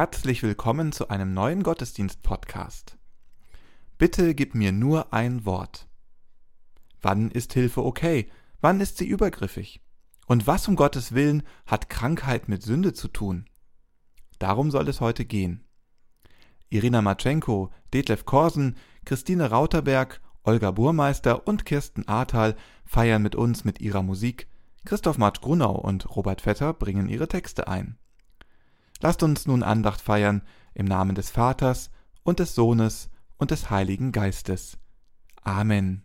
Herzlich willkommen zu einem neuen Gottesdienst-Podcast. Bitte gib mir nur ein Wort. Wann ist Hilfe okay? Wann ist sie übergriffig? Und was um Gottes Willen hat Krankheit mit Sünde zu tun? Darum soll es heute gehen. Irina Matschenko, Detlef Korsen, Christine Rauterberg, Olga Burmeister und Kirsten Ahrtal feiern mit uns mit ihrer Musik. Christoph Marsch Grunau und Robert Vetter bringen ihre Texte ein. Lasst uns nun Andacht feiern im Namen des Vaters und des Sohnes und des Heiligen Geistes. Amen.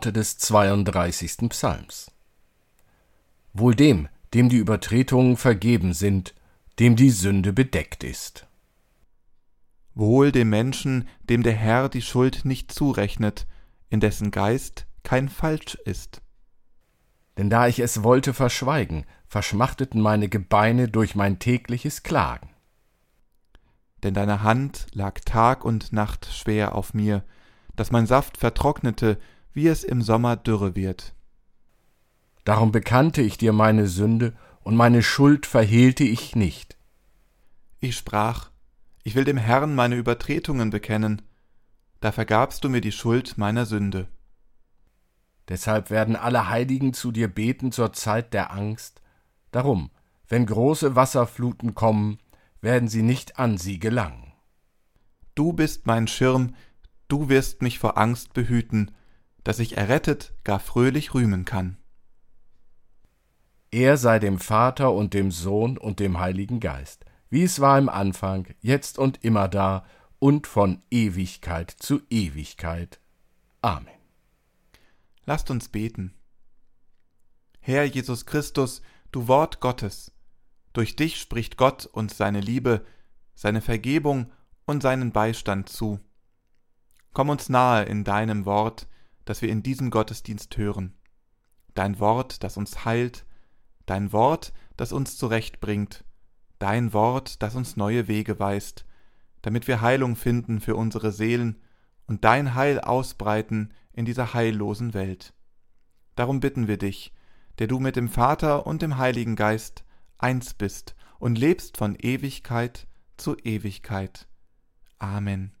Worte des 32. Psalms. Wohl dem, dem die Übertretungen vergeben sind, dem die Sünde bedeckt ist. Wohl dem Menschen, dem der Herr die Schuld nicht zurechnet, in dessen Geist kein Falsch ist. Denn da ich es wollte verschweigen, verschmachteten meine Gebeine durch mein tägliches Klagen. Denn deine Hand lag Tag und Nacht schwer auf mir, dass mein Saft vertrocknete wie es im Sommer dürre wird. Darum bekannte ich dir meine Sünde, und meine Schuld verhehlte ich nicht. Ich sprach, ich will dem Herrn meine Übertretungen bekennen, da vergabst du mir die Schuld meiner Sünde. Deshalb werden alle Heiligen zu dir beten zur Zeit der Angst. Darum, wenn große Wasserfluten kommen, werden sie nicht an sie gelangen. Du bist mein Schirm, du wirst mich vor Angst behüten, dass ich errettet gar fröhlich rühmen kann. Er sei dem Vater und dem Sohn und dem Heiligen Geist, wie es war im Anfang, jetzt und immer da und von Ewigkeit zu Ewigkeit. Amen. Lasst uns beten. Herr Jesus Christus, du Wort Gottes, durch dich spricht Gott uns seine Liebe, seine Vergebung und seinen Beistand zu. Komm uns nahe in deinem Wort, das wir in diesem Gottesdienst hören. Dein Wort, das uns heilt, dein Wort, das uns zurechtbringt, dein Wort, das uns neue Wege weist, damit wir Heilung finden für unsere Seelen und dein Heil ausbreiten in dieser heillosen Welt. Darum bitten wir dich, der du mit dem Vater und dem Heiligen Geist eins bist und lebst von Ewigkeit zu Ewigkeit. Amen.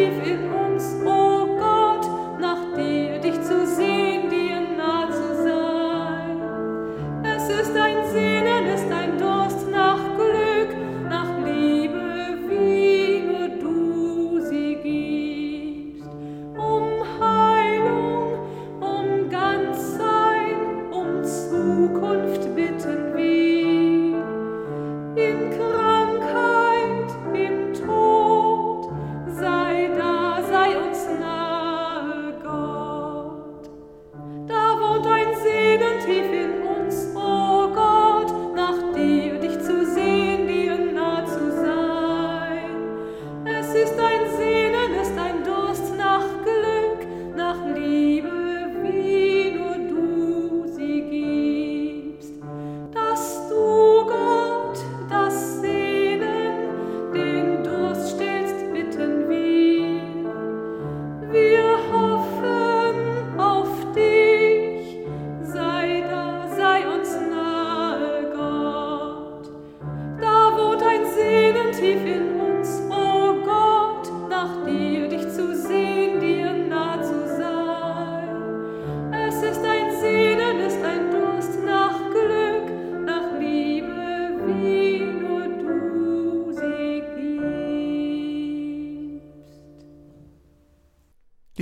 live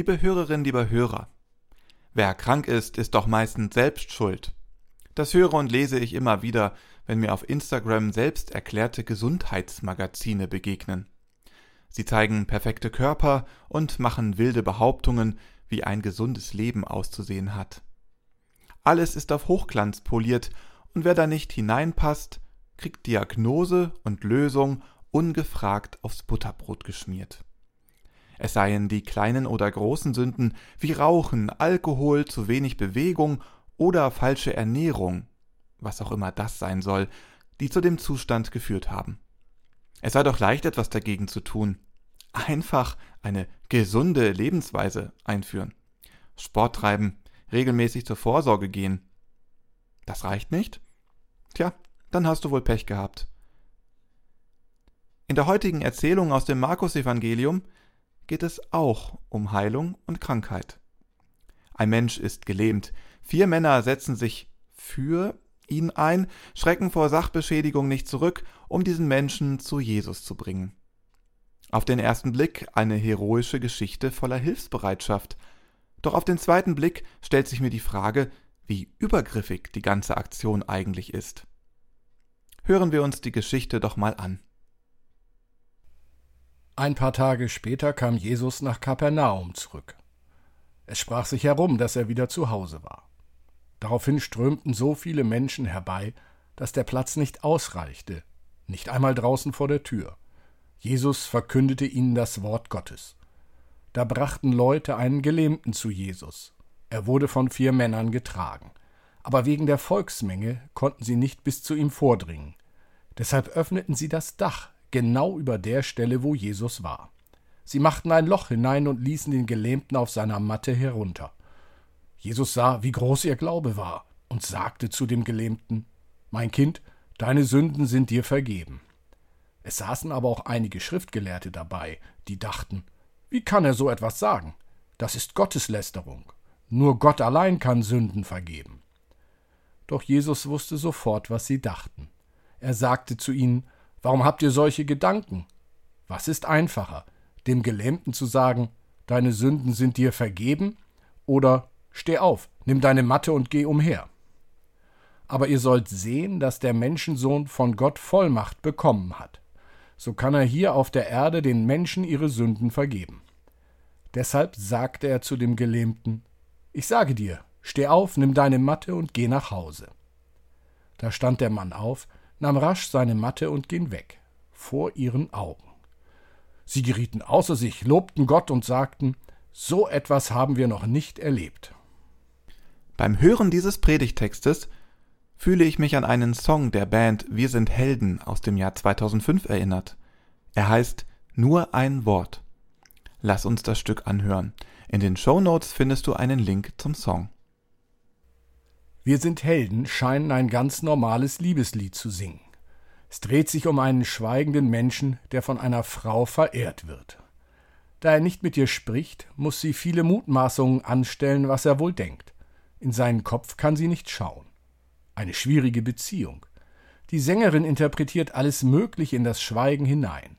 Liebe Hörerin, lieber Hörer, wer krank ist, ist doch meistens selbst schuld. Das höre und lese ich immer wieder, wenn mir auf Instagram selbst erklärte Gesundheitsmagazine begegnen. Sie zeigen perfekte Körper und machen wilde Behauptungen, wie ein gesundes Leben auszusehen hat. Alles ist auf Hochglanz poliert, und wer da nicht hineinpasst, kriegt Diagnose und Lösung ungefragt aufs Butterbrot geschmiert. Es seien die kleinen oder großen Sünden wie Rauchen, Alkohol, zu wenig Bewegung oder falsche Ernährung, was auch immer das sein soll, die zu dem Zustand geführt haben. Es sei doch leicht etwas dagegen zu tun. Einfach eine gesunde Lebensweise einführen. Sport treiben, regelmäßig zur Vorsorge gehen. Das reicht nicht? Tja, dann hast du wohl Pech gehabt. In der heutigen Erzählung aus dem Markus-Evangelium geht es auch um Heilung und Krankheit. Ein Mensch ist gelähmt. Vier Männer setzen sich für ihn ein, schrecken vor Sachbeschädigung nicht zurück, um diesen Menschen zu Jesus zu bringen. Auf den ersten Blick eine heroische Geschichte voller Hilfsbereitschaft. Doch auf den zweiten Blick stellt sich mir die Frage, wie übergriffig die ganze Aktion eigentlich ist. Hören wir uns die Geschichte doch mal an. Ein paar Tage später kam Jesus nach Kapernaum zurück. Es sprach sich herum, dass er wieder zu Hause war. Daraufhin strömten so viele Menschen herbei, dass der Platz nicht ausreichte, nicht einmal draußen vor der Tür. Jesus verkündete ihnen das Wort Gottes. Da brachten Leute einen Gelähmten zu Jesus. Er wurde von vier Männern getragen. Aber wegen der Volksmenge konnten sie nicht bis zu ihm vordringen. Deshalb öffneten sie das Dach genau über der Stelle, wo Jesus war. Sie machten ein Loch hinein und ließen den Gelähmten auf seiner Matte herunter. Jesus sah, wie groß ihr Glaube war, und sagte zu dem Gelähmten Mein Kind, deine Sünden sind dir vergeben. Es saßen aber auch einige Schriftgelehrte dabei, die dachten Wie kann er so etwas sagen? Das ist Gotteslästerung. Nur Gott allein kann Sünden vergeben. Doch Jesus wusste sofort, was sie dachten. Er sagte zu ihnen Warum habt ihr solche Gedanken? Was ist einfacher, dem Gelähmten zu sagen, deine Sünden sind dir vergeben, oder steh auf, nimm deine Matte und geh umher? Aber ihr sollt sehen, dass der Menschensohn von Gott Vollmacht bekommen hat. So kann er hier auf der Erde den Menschen ihre Sünden vergeben. Deshalb sagte er zu dem Gelähmten, Ich sage dir, steh auf, nimm deine Matte und geh nach Hause. Da stand der Mann auf, nahm rasch seine Matte und ging weg, vor ihren Augen. Sie gerieten außer sich, lobten Gott und sagten, so etwas haben wir noch nicht erlebt. Beim Hören dieses Predigtextes fühle ich mich an einen Song der Band Wir sind Helden aus dem Jahr 2005 erinnert. Er heißt Nur ein Wort. Lass uns das Stück anhören. In den Show Notes findest du einen Link zum Song. Wir sind Helden scheinen ein ganz normales Liebeslied zu singen. Es dreht sich um einen schweigenden Menschen, der von einer Frau verehrt wird. Da er nicht mit ihr spricht, muss sie viele Mutmaßungen anstellen, was er wohl denkt. In seinen Kopf kann sie nicht schauen. Eine schwierige Beziehung. Die Sängerin interpretiert alles Mögliche in das Schweigen hinein.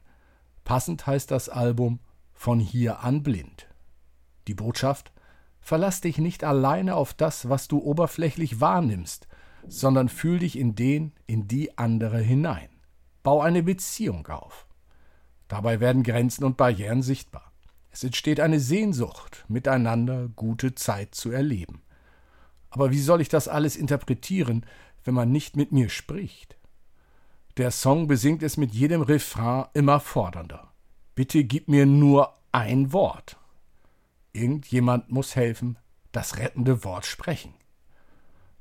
Passend heißt das Album Von hier an blind. Die Botschaft Verlass dich nicht alleine auf das, was du oberflächlich wahrnimmst, sondern fühl dich in den, in die andere hinein. Bau eine Beziehung auf. Dabei werden Grenzen und Barrieren sichtbar. Es entsteht eine Sehnsucht, miteinander gute Zeit zu erleben. Aber wie soll ich das alles interpretieren, wenn man nicht mit mir spricht? Der Song besingt es mit jedem Refrain immer fordernder. Bitte gib mir nur ein Wort. Irgendjemand muss helfen, das rettende Wort sprechen.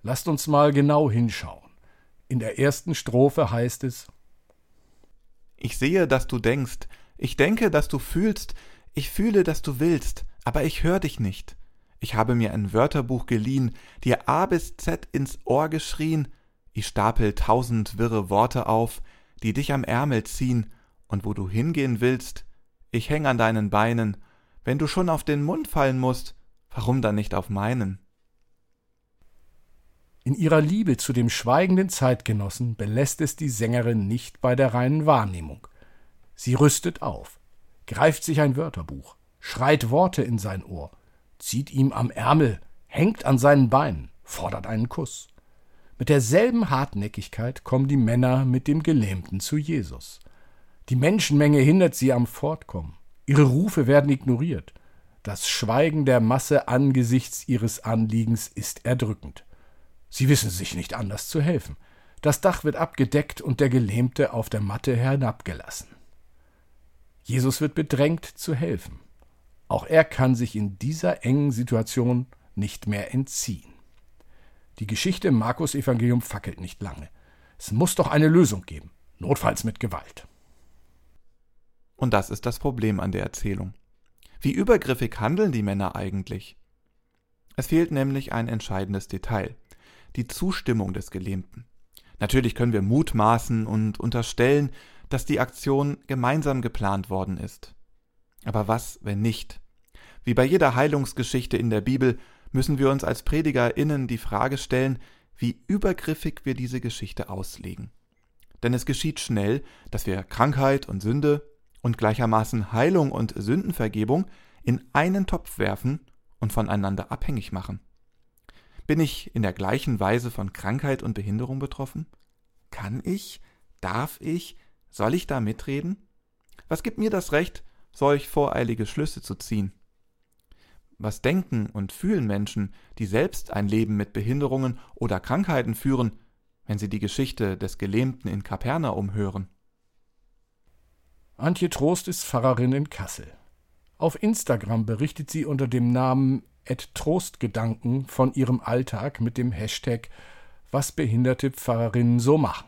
Lasst uns mal genau hinschauen. In der ersten Strophe heißt es Ich sehe, dass du denkst, ich denke, dass du fühlst, ich fühle, dass du willst, aber ich hör dich nicht. Ich habe mir ein Wörterbuch geliehen, dir A bis Z ins Ohr geschrien, ich stapel tausend wirre Worte auf, die dich am Ärmel ziehen, und wo du hingehen willst, ich häng an deinen Beinen wenn du schon auf den Mund fallen musst, warum dann nicht auf meinen? In ihrer Liebe zu dem schweigenden Zeitgenossen belässt es die Sängerin nicht bei der reinen Wahrnehmung. Sie rüstet auf, greift sich ein Wörterbuch, schreit Worte in sein Ohr, zieht ihm am Ärmel, hängt an seinen Beinen, fordert einen Kuss. Mit derselben Hartnäckigkeit kommen die Männer mit dem Gelähmten zu Jesus. Die Menschenmenge hindert sie am Fortkommen. Ihre Rufe werden ignoriert. Das Schweigen der Masse angesichts ihres Anliegens ist erdrückend. Sie wissen sich nicht anders zu helfen. Das Dach wird abgedeckt und der Gelähmte auf der Matte herabgelassen. Jesus wird bedrängt zu helfen. Auch er kann sich in dieser engen Situation nicht mehr entziehen. Die Geschichte im Markus-Evangelium fackelt nicht lange. Es muss doch eine Lösung geben, notfalls mit Gewalt. Und das ist das Problem an der Erzählung. Wie übergriffig handeln die Männer eigentlich? Es fehlt nämlich ein entscheidendes Detail, die Zustimmung des Gelähmten. Natürlich können wir mutmaßen und unterstellen, dass die Aktion gemeinsam geplant worden ist. Aber was, wenn nicht? Wie bei jeder Heilungsgeschichte in der Bibel müssen wir uns als PredigerInnen die Frage stellen, wie übergriffig wir diese Geschichte auslegen. Denn es geschieht schnell, dass wir Krankheit und Sünde und gleichermaßen Heilung und Sündenvergebung in einen Topf werfen und voneinander abhängig machen. Bin ich in der gleichen Weise von Krankheit und Behinderung betroffen? Kann ich? Darf ich? Soll ich da mitreden? Was gibt mir das Recht, solch voreilige Schlüsse zu ziehen? Was denken und fühlen Menschen, die selbst ein Leben mit Behinderungen oder Krankheiten führen, wenn sie die Geschichte des Gelähmten in Kapernaum hören? Antje Trost ist Pfarrerin in Kassel. Auf Instagram berichtet sie unter dem Namen Trostgedanken von ihrem Alltag mit dem Hashtag Was behinderte Pfarrerinnen so machen.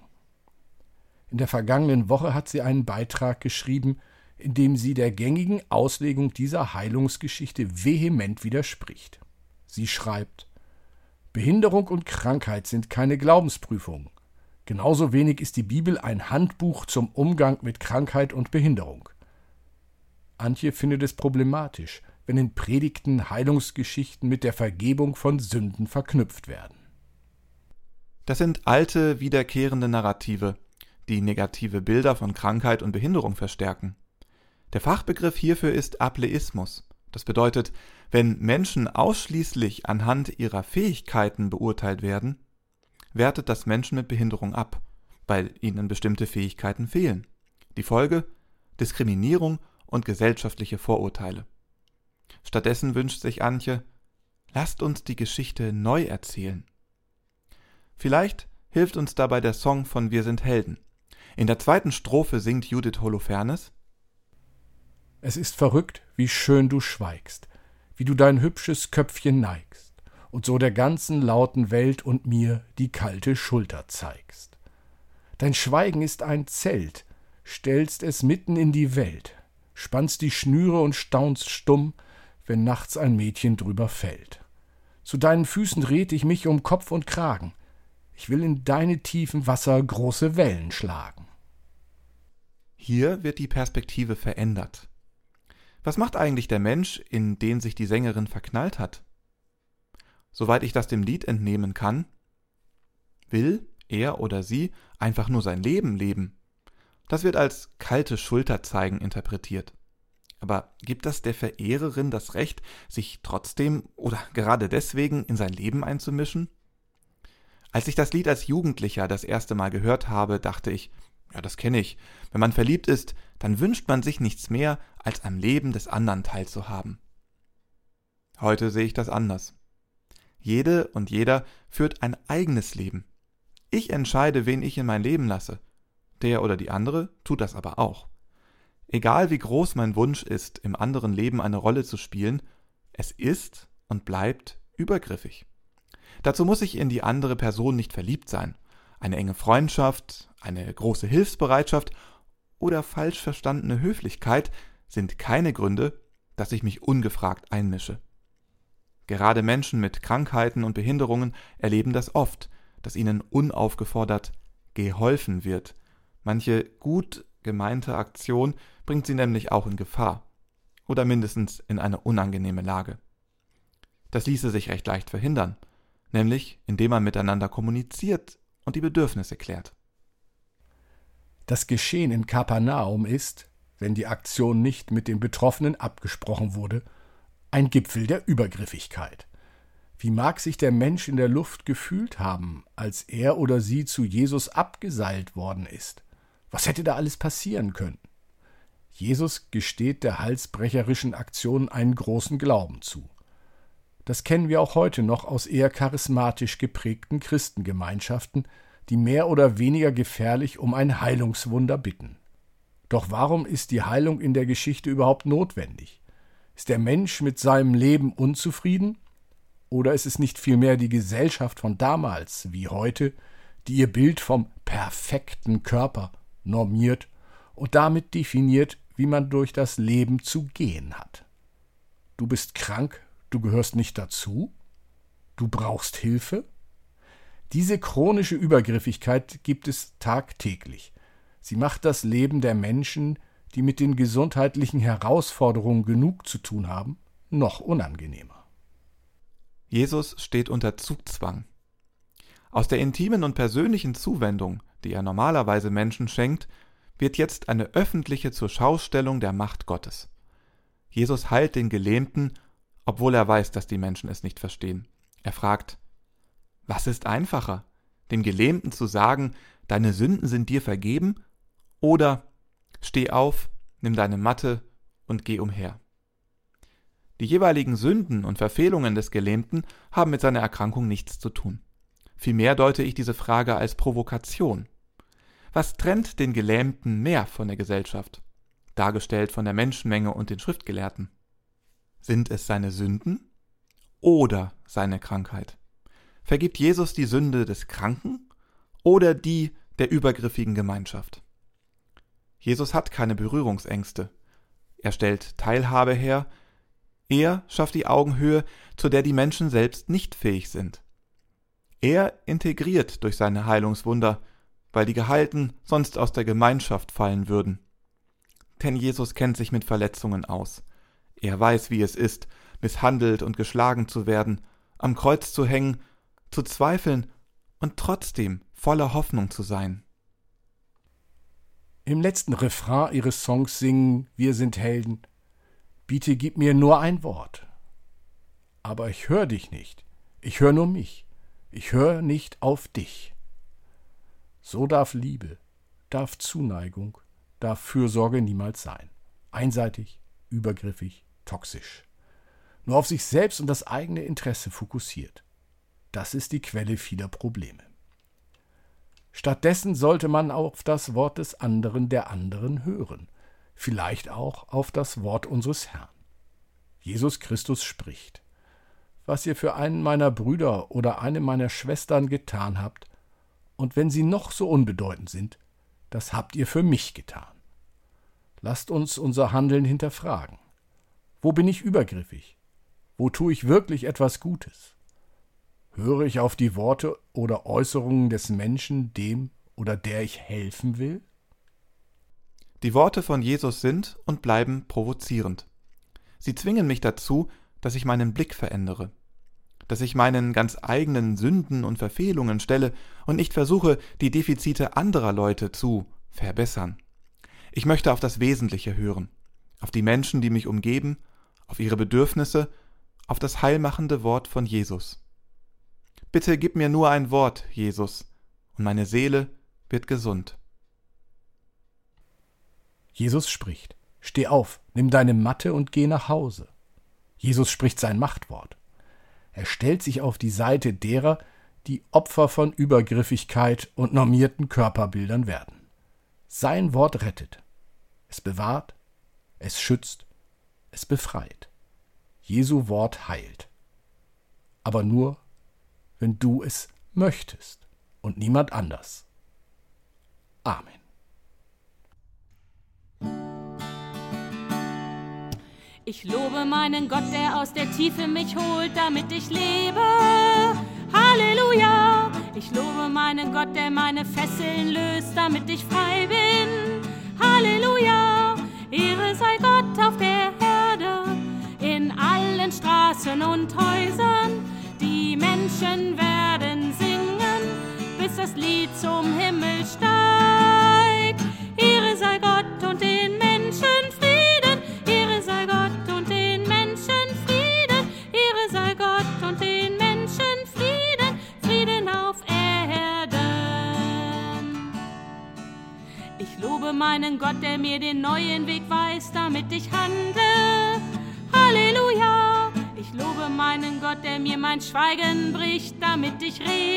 In der vergangenen Woche hat sie einen Beitrag geschrieben, in dem sie der gängigen Auslegung dieser Heilungsgeschichte vehement widerspricht. Sie schreibt Behinderung und Krankheit sind keine Glaubensprüfung. Genauso wenig ist die Bibel ein Handbuch zum Umgang mit Krankheit und Behinderung. Antje findet es problematisch, wenn in Predigten Heilungsgeschichten mit der Vergebung von Sünden verknüpft werden. Das sind alte, wiederkehrende Narrative, die negative Bilder von Krankheit und Behinderung verstärken. Der Fachbegriff hierfür ist Ableismus. Das bedeutet, wenn Menschen ausschließlich anhand ihrer Fähigkeiten beurteilt werden, wertet das Menschen mit Behinderung ab, weil ihnen bestimmte Fähigkeiten fehlen. Die Folge Diskriminierung und gesellschaftliche Vorurteile. Stattdessen wünscht sich Antje, lasst uns die Geschichte neu erzählen. Vielleicht hilft uns dabei der Song von Wir sind Helden. In der zweiten Strophe singt Judith Holofernes Es ist verrückt, wie schön du schweigst, wie du dein hübsches Köpfchen neigst und so der ganzen lauten Welt und mir die kalte Schulter zeigst. Dein Schweigen ist ein Zelt, stellst es mitten in die Welt, spannst die Schnüre und staunst stumm, wenn nachts ein Mädchen drüber fällt. Zu deinen Füßen red ich mich um Kopf und Kragen. Ich will in deine tiefen Wasser große Wellen schlagen. Hier wird die Perspektive verändert. Was macht eigentlich der Mensch, in den sich die Sängerin verknallt hat? Soweit ich das dem Lied entnehmen kann, will er oder sie einfach nur sein Leben leben. Das wird als kalte Schulterzeigen interpretiert. Aber gibt das der Verehrerin das Recht, sich trotzdem oder gerade deswegen in sein Leben einzumischen? Als ich das Lied als Jugendlicher das erste Mal gehört habe, dachte ich, ja, das kenne ich. Wenn man verliebt ist, dann wünscht man sich nichts mehr, als am Leben des anderen teilzuhaben. Heute sehe ich das anders. Jede und jeder führt ein eigenes Leben. Ich entscheide, wen ich in mein Leben lasse. Der oder die andere tut das aber auch. Egal wie groß mein Wunsch ist, im anderen Leben eine Rolle zu spielen, es ist und bleibt übergriffig. Dazu muss ich in die andere Person nicht verliebt sein. Eine enge Freundschaft, eine große Hilfsbereitschaft oder falsch verstandene Höflichkeit sind keine Gründe, dass ich mich ungefragt einmische. Gerade Menschen mit Krankheiten und Behinderungen erleben das oft, dass ihnen unaufgefordert geholfen wird. Manche gut gemeinte Aktion bringt sie nämlich auch in Gefahr oder mindestens in eine unangenehme Lage. Das ließe sich recht leicht verhindern, nämlich indem man miteinander kommuniziert und die Bedürfnisse klärt. Das Geschehen in Kapernaum ist, wenn die Aktion nicht mit den Betroffenen abgesprochen wurde, ein Gipfel der Übergriffigkeit. Wie mag sich der Mensch in der Luft gefühlt haben, als er oder sie zu Jesus abgeseilt worden ist? Was hätte da alles passieren können? Jesus gesteht der halsbrecherischen Aktion einen großen Glauben zu. Das kennen wir auch heute noch aus eher charismatisch geprägten Christengemeinschaften, die mehr oder weniger gefährlich um ein Heilungswunder bitten. Doch warum ist die Heilung in der Geschichte überhaupt notwendig? Ist der Mensch mit seinem Leben unzufrieden? Oder ist es nicht vielmehr die Gesellschaft von damals wie heute, die ihr Bild vom perfekten Körper normiert und damit definiert, wie man durch das Leben zu gehen hat? Du bist krank, du gehörst nicht dazu? Du brauchst Hilfe? Diese chronische Übergriffigkeit gibt es tagtäglich. Sie macht das Leben der Menschen, die mit den gesundheitlichen Herausforderungen genug zu tun haben, noch unangenehmer. Jesus steht unter Zugzwang. Aus der intimen und persönlichen Zuwendung, die er normalerweise Menschen schenkt, wird jetzt eine öffentliche Zurschaustellung der Macht Gottes. Jesus heilt den Gelähmten, obwohl er weiß, dass die Menschen es nicht verstehen. Er fragt, was ist einfacher, dem Gelähmten zu sagen, deine Sünden sind dir vergeben, oder steh auf, nimm deine Matte und geh umher. Die jeweiligen Sünden und Verfehlungen des Gelähmten haben mit seiner Erkrankung nichts zu tun. Vielmehr deute ich diese Frage als Provokation. Was trennt den Gelähmten mehr von der Gesellschaft? Dargestellt von der Menschenmenge und den Schriftgelehrten. Sind es seine Sünden oder seine Krankheit? Vergibt Jesus die Sünde des Kranken oder die der übergriffigen Gemeinschaft? Jesus hat keine Berührungsängste. Er stellt Teilhabe her. Er schafft die Augenhöhe, zu der die Menschen selbst nicht fähig sind. Er integriert durch seine Heilungswunder, weil die Gehalten sonst aus der Gemeinschaft fallen würden. Denn Jesus kennt sich mit Verletzungen aus. Er weiß, wie es ist, misshandelt und geschlagen zu werden, am Kreuz zu hängen zu zweifeln und trotzdem voller Hoffnung zu sein. Im letzten Refrain ihres Songs singen Wir sind Helden. Bitte gib mir nur ein Wort. Aber ich höre dich nicht. Ich höre nur mich. Ich höre nicht auf dich. So darf Liebe, darf Zuneigung, darf Fürsorge niemals sein. Einseitig, übergriffig, toxisch. Nur auf sich selbst und das eigene Interesse fokussiert. Das ist die Quelle vieler Probleme. Stattdessen sollte man auf das Wort des anderen der anderen hören, vielleicht auch auf das Wort unseres Herrn. Jesus Christus spricht. Was ihr für einen meiner Brüder oder eine meiner Schwestern getan habt, und wenn sie noch so unbedeutend sind, das habt ihr für mich getan. Lasst uns unser Handeln hinterfragen. Wo bin ich übergriffig? Wo tue ich wirklich etwas Gutes? Höre ich auf die Worte oder Äußerungen des Menschen, dem oder der ich helfen will? Die Worte von Jesus sind und bleiben provozierend. Sie zwingen mich dazu, dass ich meinen Blick verändere, dass ich meinen ganz eigenen Sünden und Verfehlungen stelle und nicht versuche, die Defizite anderer Leute zu verbessern. Ich möchte auf das Wesentliche hören, auf die Menschen, die mich umgeben, auf ihre Bedürfnisse, auf das heilmachende Wort von Jesus. Bitte gib mir nur ein Wort, Jesus, und meine Seele wird gesund. Jesus spricht. Steh auf, nimm deine Matte und geh nach Hause. Jesus spricht sein Machtwort. Er stellt sich auf die Seite derer, die Opfer von Übergriffigkeit und normierten Körperbildern werden. Sein Wort rettet. Es bewahrt, es schützt, es befreit. Jesu Wort heilt. Aber nur wenn du es möchtest und niemand anders. Amen. Ich lobe meinen Gott, der aus der Tiefe mich holt, damit ich lebe. Halleluja! Ich lobe meinen Gott, der meine Fesseln löst, damit ich frei bin. Schweigen bricht, damit ich rede.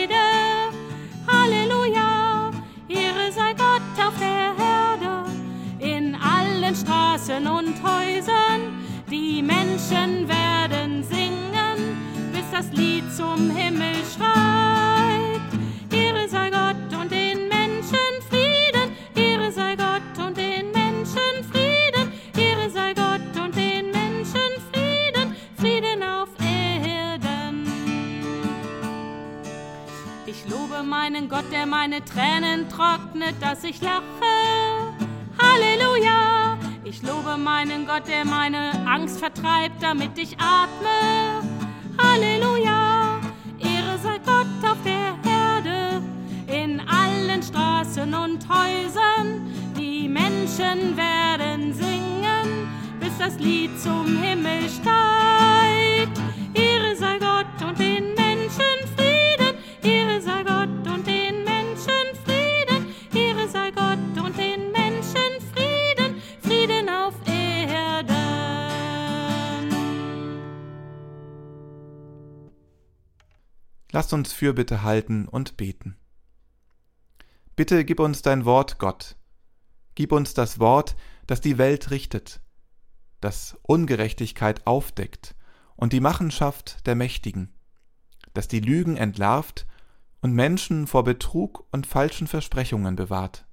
Meinen Gott, der meine Tränen trocknet, dass ich lache. Halleluja! Ich lobe meinen Gott, der meine Angst vertreibt, damit ich atme. Halleluja! Ehre sei Gott auf der Erde, in allen Straßen und Häusern. Die Menschen werden singen, bis das Lied zum Himmel steigt. Ehre sei Gott und den Menschen Lasst uns Fürbitte halten und beten. Bitte gib uns dein Wort, Gott. Gib uns das Wort, das die Welt richtet, das Ungerechtigkeit aufdeckt und die Machenschaft der Mächtigen, das die Lügen entlarvt und Menschen vor Betrug und falschen Versprechungen bewahrt.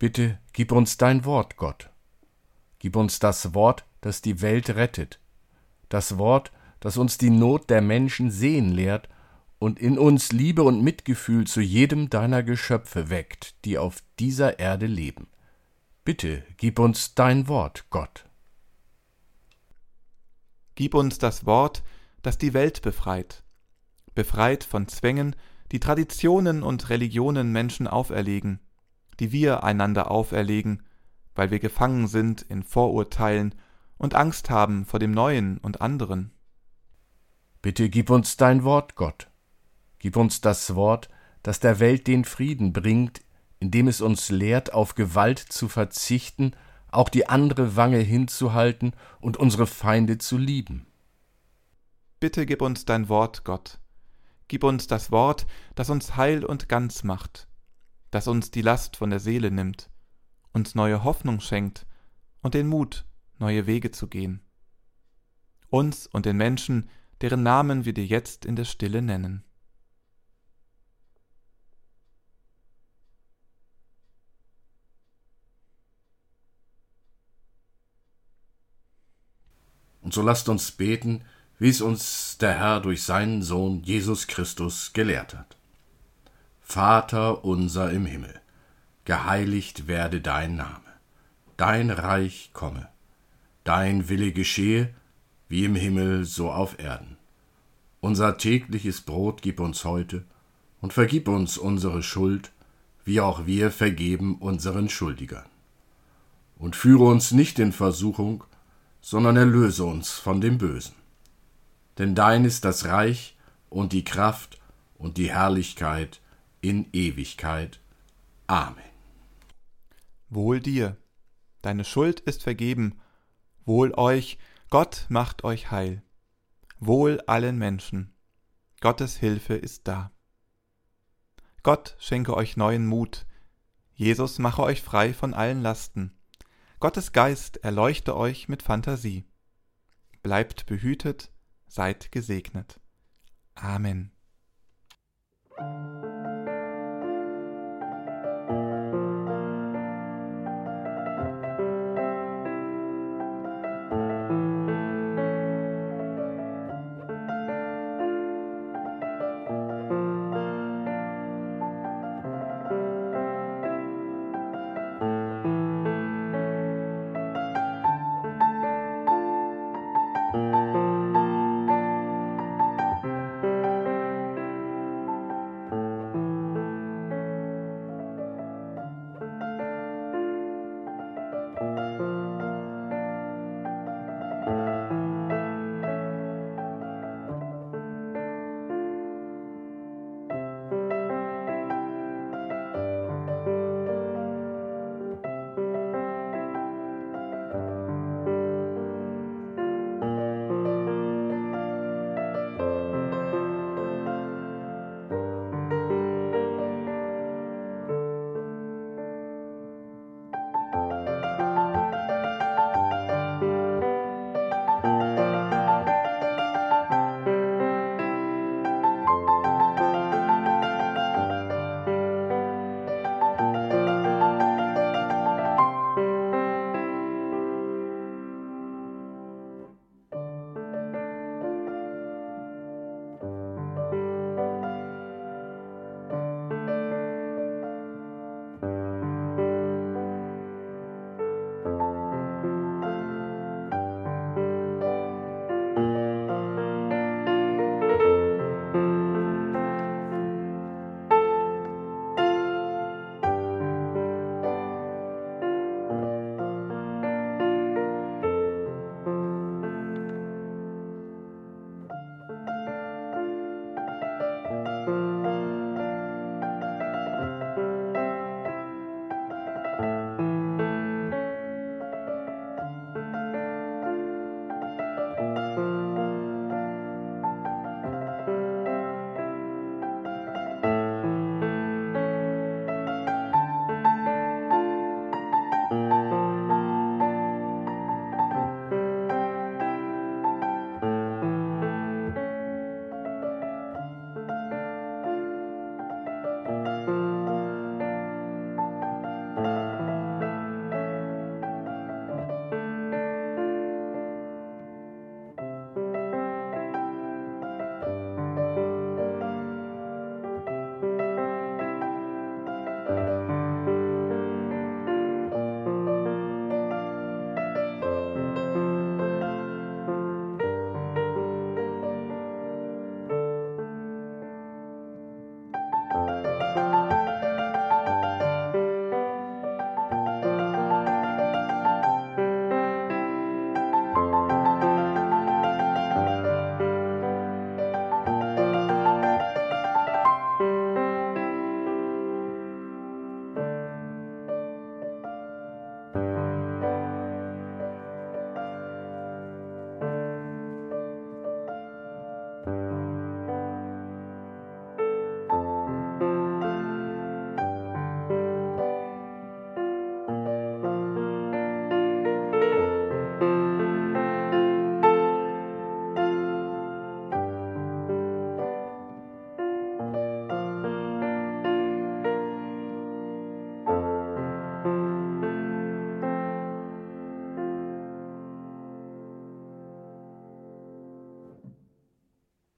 Bitte gib uns dein Wort, Gott. Gib uns das Wort, das die Welt rettet, das Wort, das uns die Not der Menschen sehen lehrt und in uns Liebe und Mitgefühl zu jedem deiner Geschöpfe weckt, die auf dieser Erde leben. Bitte gib uns dein Wort, Gott. Gib uns das Wort, das die Welt befreit, befreit von Zwängen, die Traditionen und Religionen Menschen auferlegen, die wir einander auferlegen, weil wir gefangen sind in Vorurteilen und Angst haben vor dem Neuen und anderen. Bitte gib uns dein Wort, Gott. Gib uns das Wort, das der Welt den Frieden bringt, indem es uns lehrt, auf Gewalt zu verzichten, auch die andere Wange hinzuhalten und unsere Feinde zu lieben. Bitte gib uns dein Wort, Gott. Gib uns das Wort, das uns heil und ganz macht, das uns die Last von der Seele nimmt, uns neue Hoffnung schenkt und den Mut, neue Wege zu gehen. Uns und den Menschen, deren Namen wir dir jetzt in der Stille nennen. Und so lasst uns beten, wie es uns der Herr durch seinen Sohn Jesus Christus gelehrt hat. Vater unser im Himmel, geheiligt werde dein Name, dein Reich komme, dein Wille geschehe, wie im Himmel so auf Erden. Unser tägliches Brot gib uns heute und vergib uns unsere Schuld, wie auch wir vergeben unseren Schuldigern. Und führe uns nicht in Versuchung, sondern erlöse uns von dem Bösen. Denn dein ist das Reich und die Kraft und die Herrlichkeit in Ewigkeit. Amen. Wohl dir, deine Schuld ist vergeben, wohl euch, Gott macht euch heil. Wohl allen Menschen, Gottes Hilfe ist da. Gott schenke euch neuen Mut, Jesus mache euch frei von allen Lasten. Gottes Geist erleuchte euch mit Fantasie. Bleibt behütet, seid gesegnet. Amen.